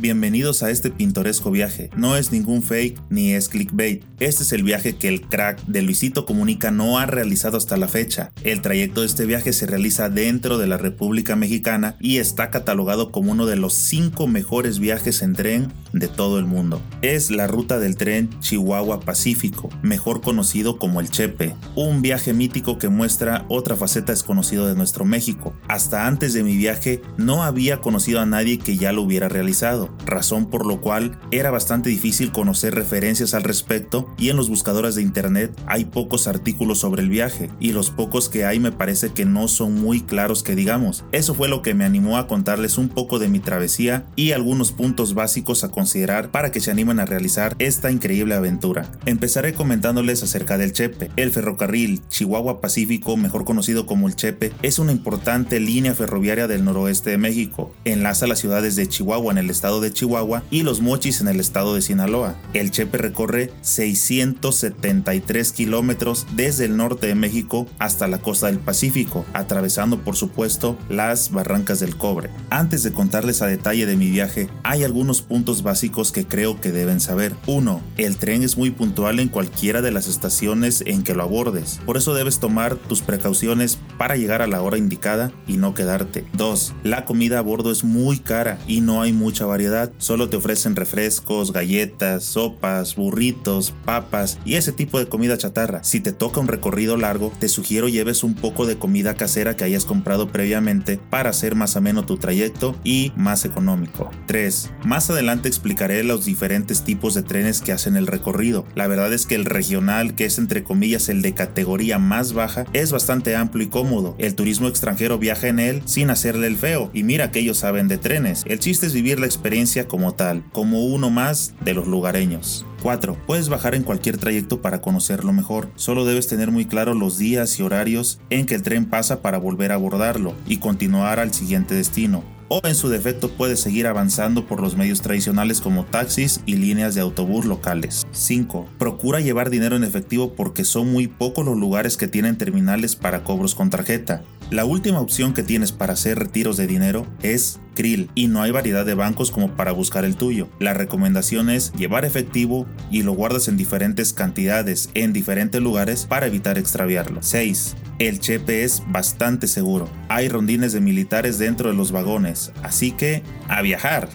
Bienvenidos a este pintoresco viaje. No es ningún fake ni es clickbait. Este es el viaje que el crack de Luisito Comunica no ha realizado hasta la fecha. El trayecto de este viaje se realiza dentro de la República Mexicana y está catalogado como uno de los 5 mejores viajes en tren de todo el mundo. Es la ruta del tren Chihuahua Pacífico, mejor conocido como el Chepe, un viaje mítico que muestra otra faceta desconocida de nuestro México. Hasta antes de mi viaje no había conocido a nadie que ya lo hubiera realizado razón por lo cual era bastante difícil conocer referencias al respecto y en los buscadores de internet hay pocos artículos sobre el viaje y los pocos que hay me parece que no son muy claros que digamos. Eso fue lo que me animó a contarles un poco de mi travesía y algunos puntos básicos a considerar para que se animen a realizar esta increíble aventura. Empezaré comentándoles acerca del Chepe. El ferrocarril Chihuahua Pacífico, mejor conocido como el Chepe, es una importante línea ferroviaria del noroeste de México. Enlaza las ciudades de Chihuahua en el estado de Chihuahua y Los Mochis en el estado de Sinaloa. El Chepe recorre 673 kilómetros desde el norte de México hasta la costa del Pacífico, atravesando por supuesto las barrancas del cobre. Antes de contarles a detalle de mi viaje, hay algunos puntos básicos que creo que deben saber. 1. El tren es muy puntual en cualquiera de las estaciones en que lo abordes, por eso debes tomar tus precauciones para llegar a la hora indicada y no quedarte. 2. La comida a bordo es muy cara y no hay mucha variedad solo te ofrecen refrescos, galletas, sopas, burritos, papas y ese tipo de comida chatarra. Si te toca un recorrido largo, te sugiero lleves un poco de comida casera que hayas comprado previamente para hacer más ameno tu trayecto y más económico. 3. Más adelante explicaré los diferentes tipos de trenes que hacen el recorrido. La verdad es que el regional, que es entre comillas el de categoría más baja, es bastante amplio y cómodo. El turismo extranjero viaja en él sin hacerle el feo y mira que ellos saben de trenes. El chiste es vivir la experiencia como tal, como uno más de los lugareños. 4. Puedes bajar en cualquier trayecto para conocerlo mejor, solo debes tener muy claro los días y horarios en que el tren pasa para volver a abordarlo y continuar al siguiente destino o en su defecto puedes seguir avanzando por los medios tradicionales como taxis y líneas de autobús locales. 5. Procura llevar dinero en efectivo porque son muy pocos los lugares que tienen terminales para cobros con tarjeta. La última opción que tienes para hacer retiros de dinero es Krill y no hay variedad de bancos como para buscar el tuyo. La recomendación es llevar efectivo y lo guardas en diferentes cantidades en diferentes lugares para evitar extraviarlo. 6. El chepe es bastante seguro. Hay rondines de militares dentro de los vagones, así que a viajar.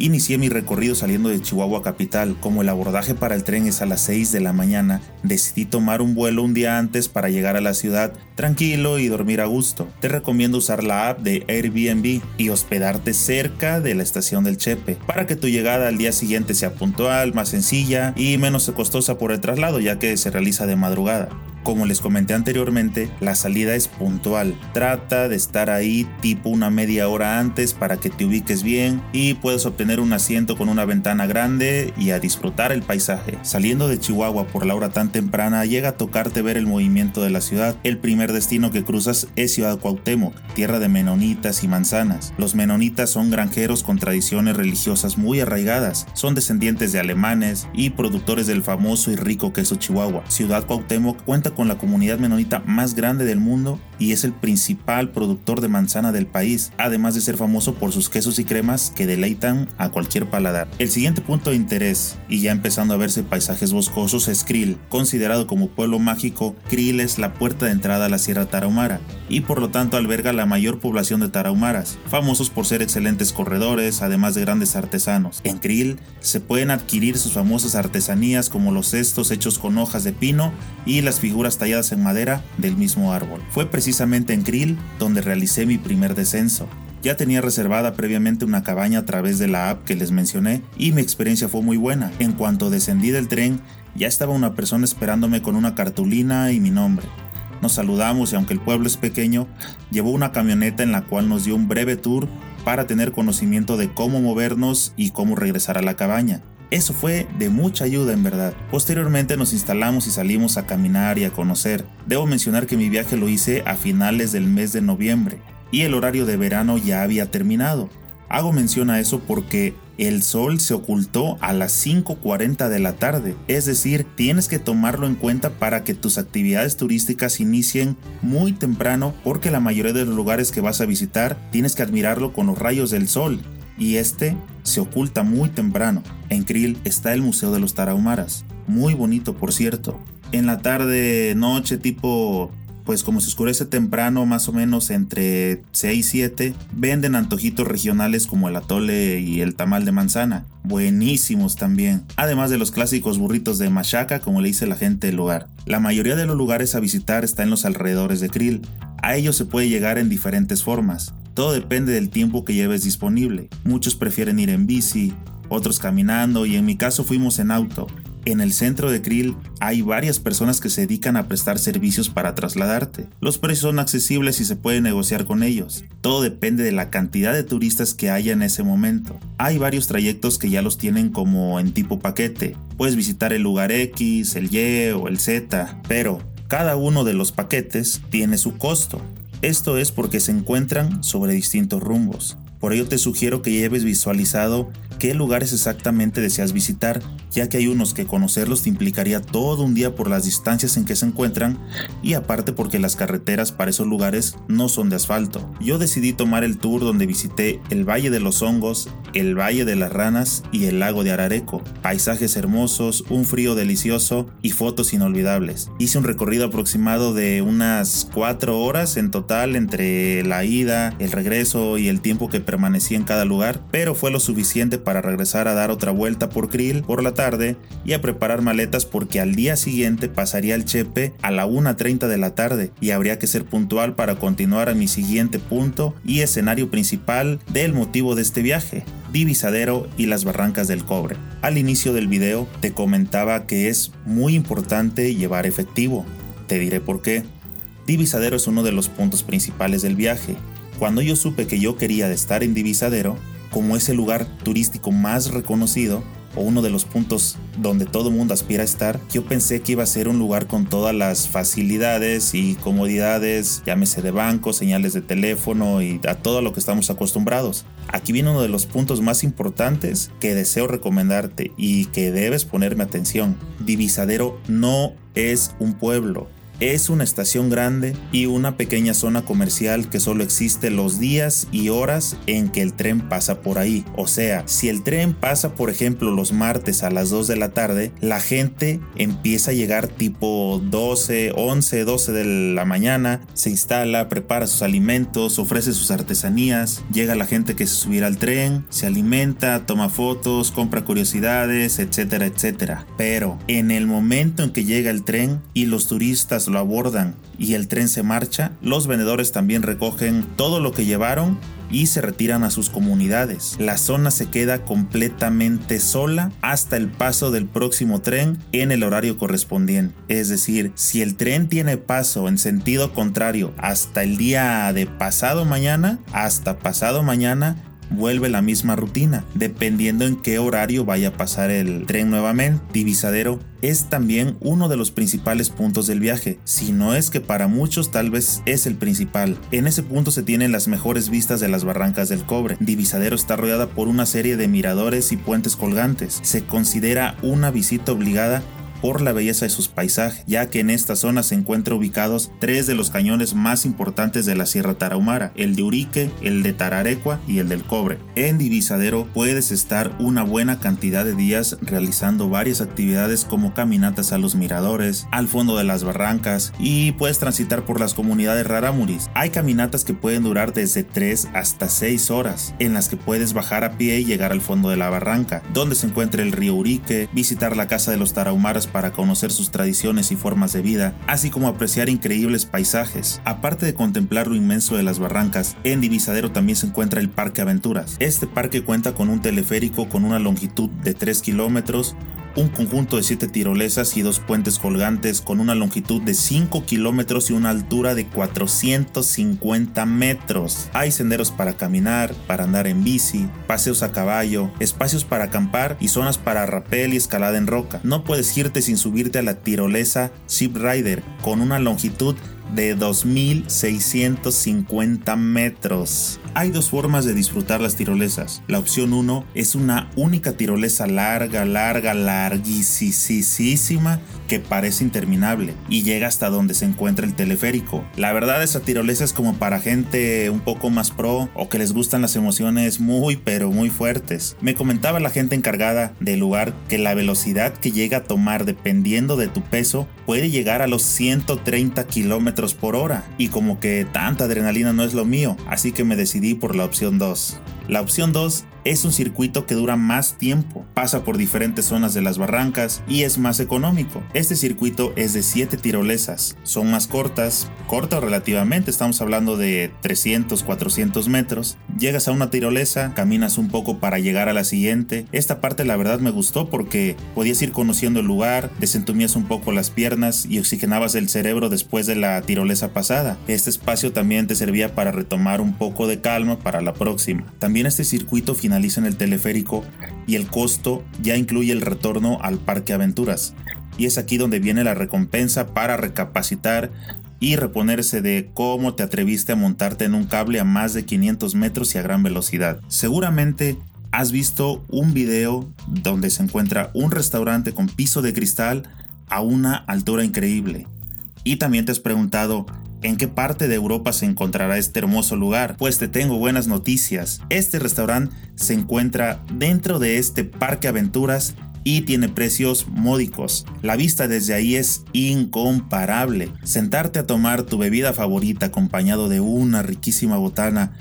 Inicié mi recorrido saliendo de Chihuahua capital. Como el abordaje para el tren es a las 6 de la mañana, decidí tomar un vuelo un día antes para llegar a la ciudad tranquilo y dormir a gusto. Te recomiendo usar la app de Airbnb y hospedarte cerca de la estación del Chepe para que tu llegada al día siguiente sea puntual, más sencilla y menos costosa por el traslado ya que se realiza de madrugada. Como les comenté anteriormente, la salida es puntual. Trata de estar ahí tipo una media hora antes para que te ubiques bien y puedes obtener un asiento con una ventana grande y a disfrutar el paisaje. Saliendo de Chihuahua por la hora tan temprana, llega a tocarte ver el movimiento de la ciudad. El primer destino que cruzas es Ciudad Cuauhtémoc, tierra de menonitas y manzanas. Los menonitas son granjeros con tradiciones religiosas muy arraigadas. Son descendientes de alemanes y productores del famoso y rico queso Chihuahua. Ciudad Cuauhtémoc cuenta con la comunidad menonita más grande del mundo y es el principal productor de manzana del país, además de ser famoso por sus quesos y cremas que deleitan a cualquier paladar. El siguiente punto de interés, y ya empezando a verse paisajes boscosos, es Krill. Considerado como pueblo mágico, Krill es la puerta de entrada a la Sierra Tarahumara y por lo tanto alberga la mayor población de tarahumaras, famosos por ser excelentes corredores, además de grandes artesanos. En Krill se pueden adquirir sus famosas artesanías como los cestos hechos con hojas de pino y las figuras talladas en madera del mismo árbol. Fue precisamente en Krill donde realicé mi primer descenso. Ya tenía reservada previamente una cabaña a través de la app que les mencioné y mi experiencia fue muy buena. En cuanto descendí del tren, ya estaba una persona esperándome con una cartulina y mi nombre. Nos saludamos y aunque el pueblo es pequeño, llevó una camioneta en la cual nos dio un breve tour para tener conocimiento de cómo movernos y cómo regresar a la cabaña. Eso fue de mucha ayuda en verdad. Posteriormente nos instalamos y salimos a caminar y a conocer. Debo mencionar que mi viaje lo hice a finales del mes de noviembre y el horario de verano ya había terminado. Hago mención a eso porque el sol se ocultó a las 5.40 de la tarde, es decir, tienes que tomarlo en cuenta para que tus actividades turísticas inicien muy temprano porque la mayoría de los lugares que vas a visitar tienes que admirarlo con los rayos del sol y este se oculta muy temprano. En Krill está el Museo de los Tarahumaras, muy bonito por cierto. En la tarde, noche, tipo pues como se oscurece temprano, más o menos entre 6 y 7, venden antojitos regionales como el atole y el tamal de manzana. Buenísimos también. Además de los clásicos burritos de machaca, como le dice la gente del lugar. La mayoría de los lugares a visitar está en los alrededores de Krill. A ellos se puede llegar en diferentes formas. Todo depende del tiempo que lleves disponible. Muchos prefieren ir en bici, otros caminando y en mi caso fuimos en auto. En el centro de Krill hay varias personas que se dedican a prestar servicios para trasladarte. Los precios son accesibles y se puede negociar con ellos. Todo depende de la cantidad de turistas que haya en ese momento. Hay varios trayectos que ya los tienen como en tipo paquete. Puedes visitar el lugar X, el Y o el Z, pero cada uno de los paquetes tiene su costo. Esto es porque se encuentran sobre distintos rumbos. Por ello te sugiero que lleves visualizado qué lugares exactamente deseas visitar, ya que hay unos que conocerlos te implicaría todo un día por las distancias en que se encuentran y aparte porque las carreteras para esos lugares no son de asfalto. Yo decidí tomar el tour donde visité el Valle de los Hongos, el Valle de las Ranas y el lago de Arareco. Paisajes hermosos, un frío delicioso y fotos inolvidables. Hice un recorrido aproximado de unas 4 horas en total entre la ida, el regreso y el tiempo que permanecí en cada lugar, pero fue lo suficiente para regresar a dar otra vuelta por Krill por la tarde y a preparar maletas porque al día siguiente pasaría el Chepe a la 1.30 de la tarde y habría que ser puntual para continuar a mi siguiente punto y escenario principal del motivo de este viaje, Divisadero y las Barrancas del Cobre. Al inicio del video te comentaba que es muy importante llevar efectivo. Te diré por qué. Divisadero es uno de los puntos principales del viaje. Cuando yo supe que yo quería estar en Divisadero, como es el lugar turístico más reconocido o uno de los puntos donde todo mundo aspira a estar, yo pensé que iba a ser un lugar con todas las facilidades y comodidades, llámese de banco, señales de teléfono y a todo lo que estamos acostumbrados. Aquí viene uno de los puntos más importantes que deseo recomendarte y que debes ponerme atención. Divisadero no es un pueblo, es una estación grande y una pequeña zona comercial que solo existe los días y horas en que el tren pasa por ahí. O sea, si el tren pasa por ejemplo los martes a las 2 de la tarde, la gente empieza a llegar tipo 12, 11, 12 de la mañana, se instala, prepara sus alimentos, ofrece sus artesanías, llega la gente que se subirá al tren, se alimenta, toma fotos, compra curiosidades, etcétera, etcétera. Pero en el momento en que llega el tren y los turistas lo abordan y el tren se marcha, los vendedores también recogen todo lo que llevaron y se retiran a sus comunidades. La zona se queda completamente sola hasta el paso del próximo tren en el horario correspondiente. Es decir, si el tren tiene paso en sentido contrario hasta el día de pasado mañana, hasta pasado mañana, vuelve la misma rutina, dependiendo en qué horario vaya a pasar el tren nuevamente. Divisadero es también uno de los principales puntos del viaje, si no es que para muchos tal vez es el principal. En ese punto se tienen las mejores vistas de las barrancas del cobre. Divisadero está rodeada por una serie de miradores y puentes colgantes. Se considera una visita obligada por la belleza de sus paisajes, ya que en esta zona se encuentran ubicados tres de los cañones más importantes de la Sierra Tarahumara, el de Urique, el de Tararecua y el del Cobre. En Divisadero puedes estar una buena cantidad de días realizando varias actividades como caminatas a los miradores, al fondo de las barrancas y puedes transitar por las comunidades raramuris. Hay caminatas que pueden durar desde 3 hasta 6 horas, en las que puedes bajar a pie y llegar al fondo de la barranca, donde se encuentra el río Urique, visitar la casa de los Tarahumaras para conocer sus tradiciones y formas de vida, así como apreciar increíbles paisajes. Aparte de contemplar lo inmenso de las barrancas, en Divisadero también se encuentra el Parque Aventuras. Este parque cuenta con un teleférico con una longitud de 3 kilómetros, un conjunto de 7 tirolesas y dos puentes colgantes con una longitud de 5 kilómetros y una altura de 450 metros. Hay senderos para caminar, para andar en bici, paseos a caballo, espacios para acampar y zonas para rapel y escalada en roca. No puedes irte sin subirte a la tirolesa Ship Rider con una longitud 2.650 metros. Hay dos formas de disfrutar las tirolesas. La opción 1 es una única tirolesa larga, larga, larguísima que parece interminable y llega hasta donde se encuentra el teleférico. La verdad esa tirolesa es como para gente un poco más pro o que les gustan las emociones muy pero muy fuertes. Me comentaba la gente encargada del lugar que la velocidad que llega a tomar dependiendo de tu peso puede llegar a los 130 kilómetros por hora y como que tanta adrenalina no es lo mío, así que me decidí por la opción 2. La opción 2 es un circuito que dura más tiempo, pasa por diferentes zonas de las barrancas y es más económico. Este circuito es de 7 tirolesas, son más cortas, cortas relativamente, estamos hablando de 300, 400 metros. Llegas a una tirolesa, caminas un poco para llegar a la siguiente. Esta parte la verdad me gustó porque podías ir conociendo el lugar, desentumías un poco las piernas y oxigenabas el cerebro después de la tirolesa pasada. Este espacio también te servía para retomar un poco de calma para la próxima. También este circuito finaliza en el teleférico y el costo ya incluye el retorno al Parque Aventuras. Y es aquí donde viene la recompensa para recapacitar y reponerse de cómo te atreviste a montarte en un cable a más de 500 metros y a gran velocidad. Seguramente has visto un video donde se encuentra un restaurante con piso de cristal a una altura increíble. Y también te has preguntado, ¿En qué parte de Europa se encontrará este hermoso lugar? Pues te tengo buenas noticias. Este restaurante se encuentra dentro de este parque aventuras y tiene precios módicos. La vista desde ahí es incomparable. Sentarte a tomar tu bebida favorita acompañado de una riquísima botana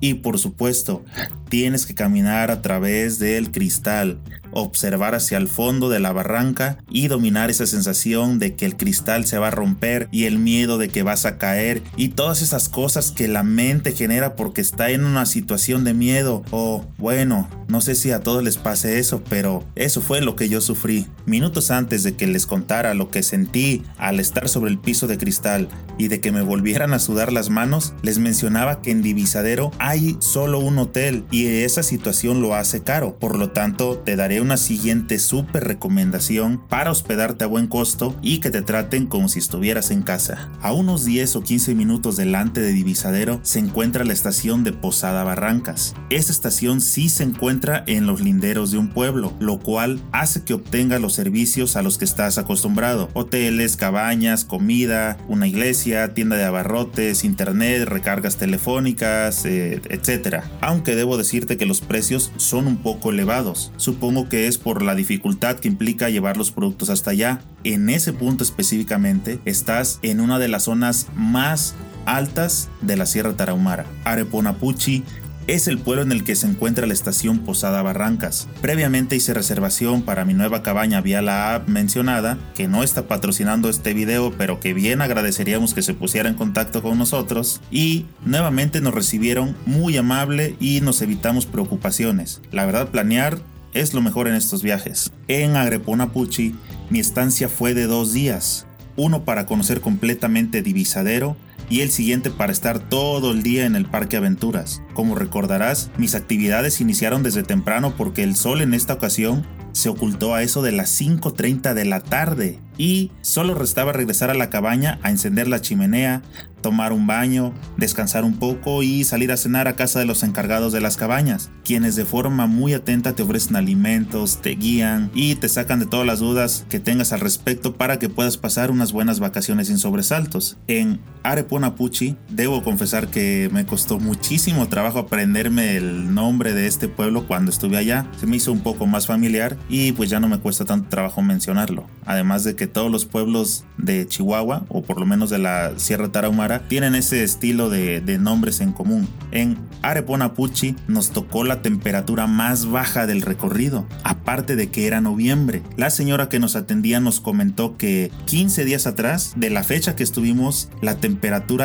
y por supuesto tienes que caminar a través del cristal, observar hacia el fondo de la barranca y dominar esa sensación de que el cristal se va a romper y el miedo de que vas a caer y todas esas cosas que la mente genera porque está en una situación de miedo o bueno, no sé si a todos les pase eso, pero eso fue lo que yo sufrí. Minutos antes de que les contara lo que sentí al estar sobre el piso de cristal y de que me volvieran a sudar las manos, les mencionaba que en Divisadero hay solo un hotel y esa situación lo hace caro. Por lo tanto, te daré una siguiente super recomendación para hospedarte a buen costo y que te traten como si estuvieras en casa. A unos 10 o 15 minutos delante de Divisadero se encuentra la estación de Posada Barrancas. Esta estación sí se encuentra en los linderos de un pueblo, lo cual hace que obtenga los servicios a los que estás acostumbrado. Hoteles, cabañas, comida, una iglesia, tienda de abarrotes, internet, recargas telefónicas, eh, etc. Aunque debo decir que los precios son un poco elevados. Supongo que es por la dificultad que implica llevar los productos hasta allá. En ese punto específicamente estás en una de las zonas más altas de la Sierra Tarahumara. Areponapuchi es el pueblo en el que se encuentra la estación Posada Barrancas. Previamente hice reservación para mi nueva cabaña vía la app mencionada, que no está patrocinando este video, pero que bien agradeceríamos que se pusiera en contacto con nosotros. Y nuevamente nos recibieron muy amable y nos evitamos preocupaciones. La verdad, planear es lo mejor en estos viajes. En Agreponapuchi, mi estancia fue de dos días. Uno para conocer completamente Divisadero y el siguiente para estar todo el día en el Parque Aventuras. Como recordarás, mis actividades iniciaron desde temprano porque el sol en esta ocasión se ocultó a eso de las 5.30 de la tarde y solo restaba regresar a la cabaña a encender la chimenea, tomar un baño, descansar un poco y salir a cenar a casa de los encargados de las cabañas, quienes de forma muy atenta te ofrecen alimentos, te guían y te sacan de todas las dudas que tengas al respecto para que puedas pasar unas buenas vacaciones sin sobresaltos. En Areponapuchi, debo confesar que me costó muchísimo trabajo aprenderme el nombre de este pueblo cuando estuve allá, se me hizo un poco más familiar y pues ya no me cuesta tanto trabajo mencionarlo. Además de que todos los pueblos de Chihuahua, o por lo menos de la Sierra Tarahumara, tienen ese estilo de, nombres en común. En Areponapuchi nos tocó la temperatura más baja del recorrido, aparte de que era noviembre. La señora que nos atendía nos comentó que 15 días atrás de la fecha que estuvimos, la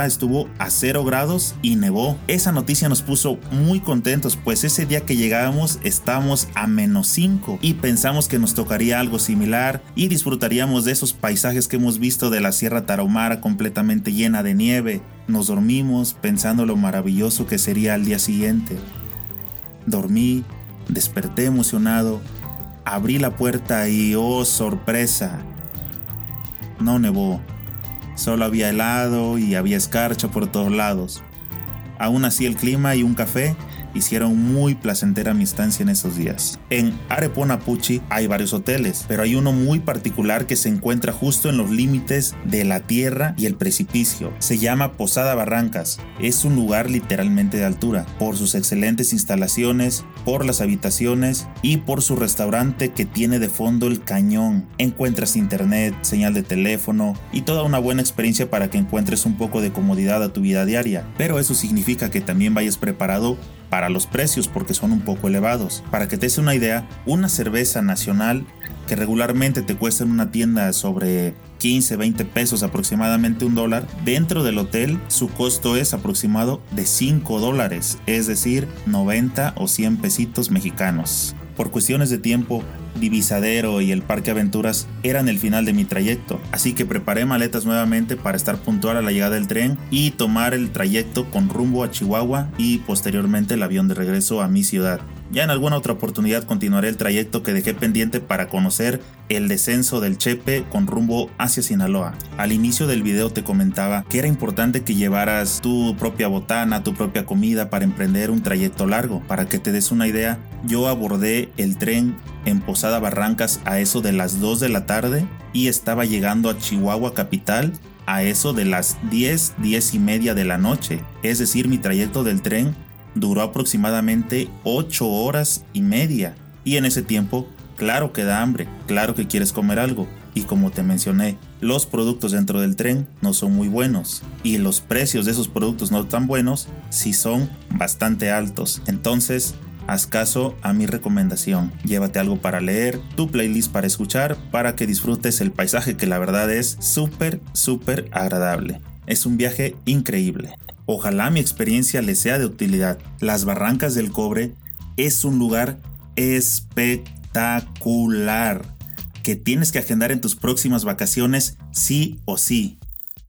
estuvo a 0 grados y nevó. Esa noticia nos puso muy contentos, pues ese día que llegábamos estábamos a menos 5 y pensamos que nos tocaría algo similar y disfrutaríamos de esos paisajes que hemos visto de la Sierra Tarahumara completamente llena de nieve nos dormimos pensando lo maravilloso que sería al día siguiente. Dormí, desperté emocionado, abrí la puerta y, oh sorpresa, no nevó. Solo había helado y había escarcha por todos lados. Aún así el clima y un café hicieron muy placentera mi estancia en esos días. En Areponapuchi hay varios hoteles, pero hay uno muy particular que se encuentra justo en los límites de la tierra y el precipicio. Se llama Posada Barrancas. Es un lugar literalmente de altura, por sus excelentes instalaciones, por las habitaciones y por su restaurante que tiene de fondo el cañón. Encuentras internet, señal de teléfono y toda una buena experiencia para que encuentres un poco de comodidad a tu vida diaria. Pero eso significa que también vayas preparado para los precios porque son un poco elevados. Para que te des una idea, una cerveza nacional que regularmente te cuesta en una tienda sobre 15, 20 pesos aproximadamente un dólar, dentro del hotel su costo es aproximado de 5 dólares, es decir, 90 o 100 pesitos mexicanos. Por cuestiones de tiempo, Divisadero y el Parque Aventuras eran el final de mi trayecto, así que preparé maletas nuevamente para estar puntual a la llegada del tren y tomar el trayecto con rumbo a Chihuahua y posteriormente el avión de regreso a mi ciudad. Ya en alguna otra oportunidad continuaré el trayecto que dejé pendiente para conocer el descenso del Chepe con rumbo hacia Sinaloa. Al inicio del video te comentaba que era importante que llevaras tu propia botana, tu propia comida para emprender un trayecto largo. Para que te des una idea, yo abordé el tren en Posada Barrancas a eso de las 2 de la tarde y estaba llegando a Chihuahua capital a eso de las 10, 10 y media de la noche. Es decir, mi trayecto del tren duró aproximadamente 8 horas y media. Y en ese tiempo, claro que da hambre, claro que quieres comer algo. Y como te mencioné, los productos dentro del tren no son muy buenos. Y los precios de esos productos no tan buenos sí son bastante altos. Entonces, haz caso a mi recomendación. Llévate algo para leer, tu playlist para escuchar, para que disfrutes el paisaje que la verdad es súper, súper agradable. Es un viaje increíble. Ojalá mi experiencia les sea de utilidad. Las Barrancas del Cobre es un lugar espectacular que tienes que agendar en tus próximas vacaciones sí o sí.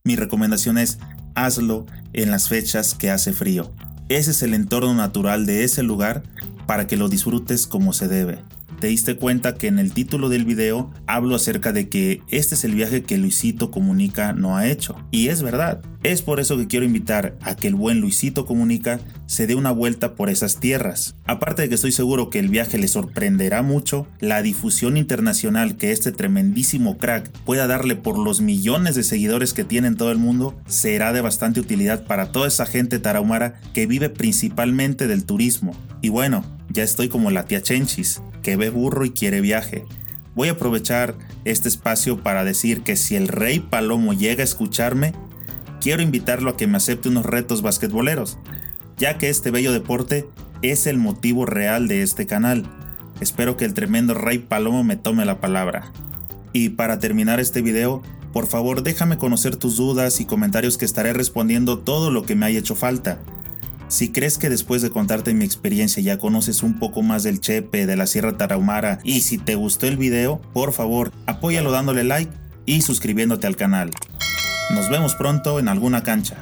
Mi recomendación es hazlo en las fechas que hace frío. Ese es el entorno natural de ese lugar para que lo disfrutes como se debe te diste cuenta que en el título del video hablo acerca de que este es el viaje que Luisito Comunica no ha hecho. Y es verdad. Es por eso que quiero invitar a que el buen Luisito Comunica se dé una vuelta por esas tierras. Aparte de que estoy seguro que el viaje le sorprenderá mucho, la difusión internacional que este tremendísimo crack pueda darle por los millones de seguidores que tiene en todo el mundo será de bastante utilidad para toda esa gente tarahumara que vive principalmente del turismo. Y bueno, ya estoy como la tía Chenchis, que ve burro y quiere viaje. Voy a aprovechar este espacio para decir que si el rey Palomo llega a escucharme, quiero invitarlo a que me acepte unos retos basquetboleros, ya que este bello deporte es el motivo real de este canal. Espero que el tremendo rey Palomo me tome la palabra. Y para terminar este video, por favor déjame conocer tus dudas y comentarios que estaré respondiendo todo lo que me haya hecho falta. Si crees que después de contarte mi experiencia ya conoces un poco más del Chepe, de la Sierra Tarahumara y si te gustó el video, por favor apóyalo dándole like y suscribiéndote al canal. Nos vemos pronto en alguna cancha.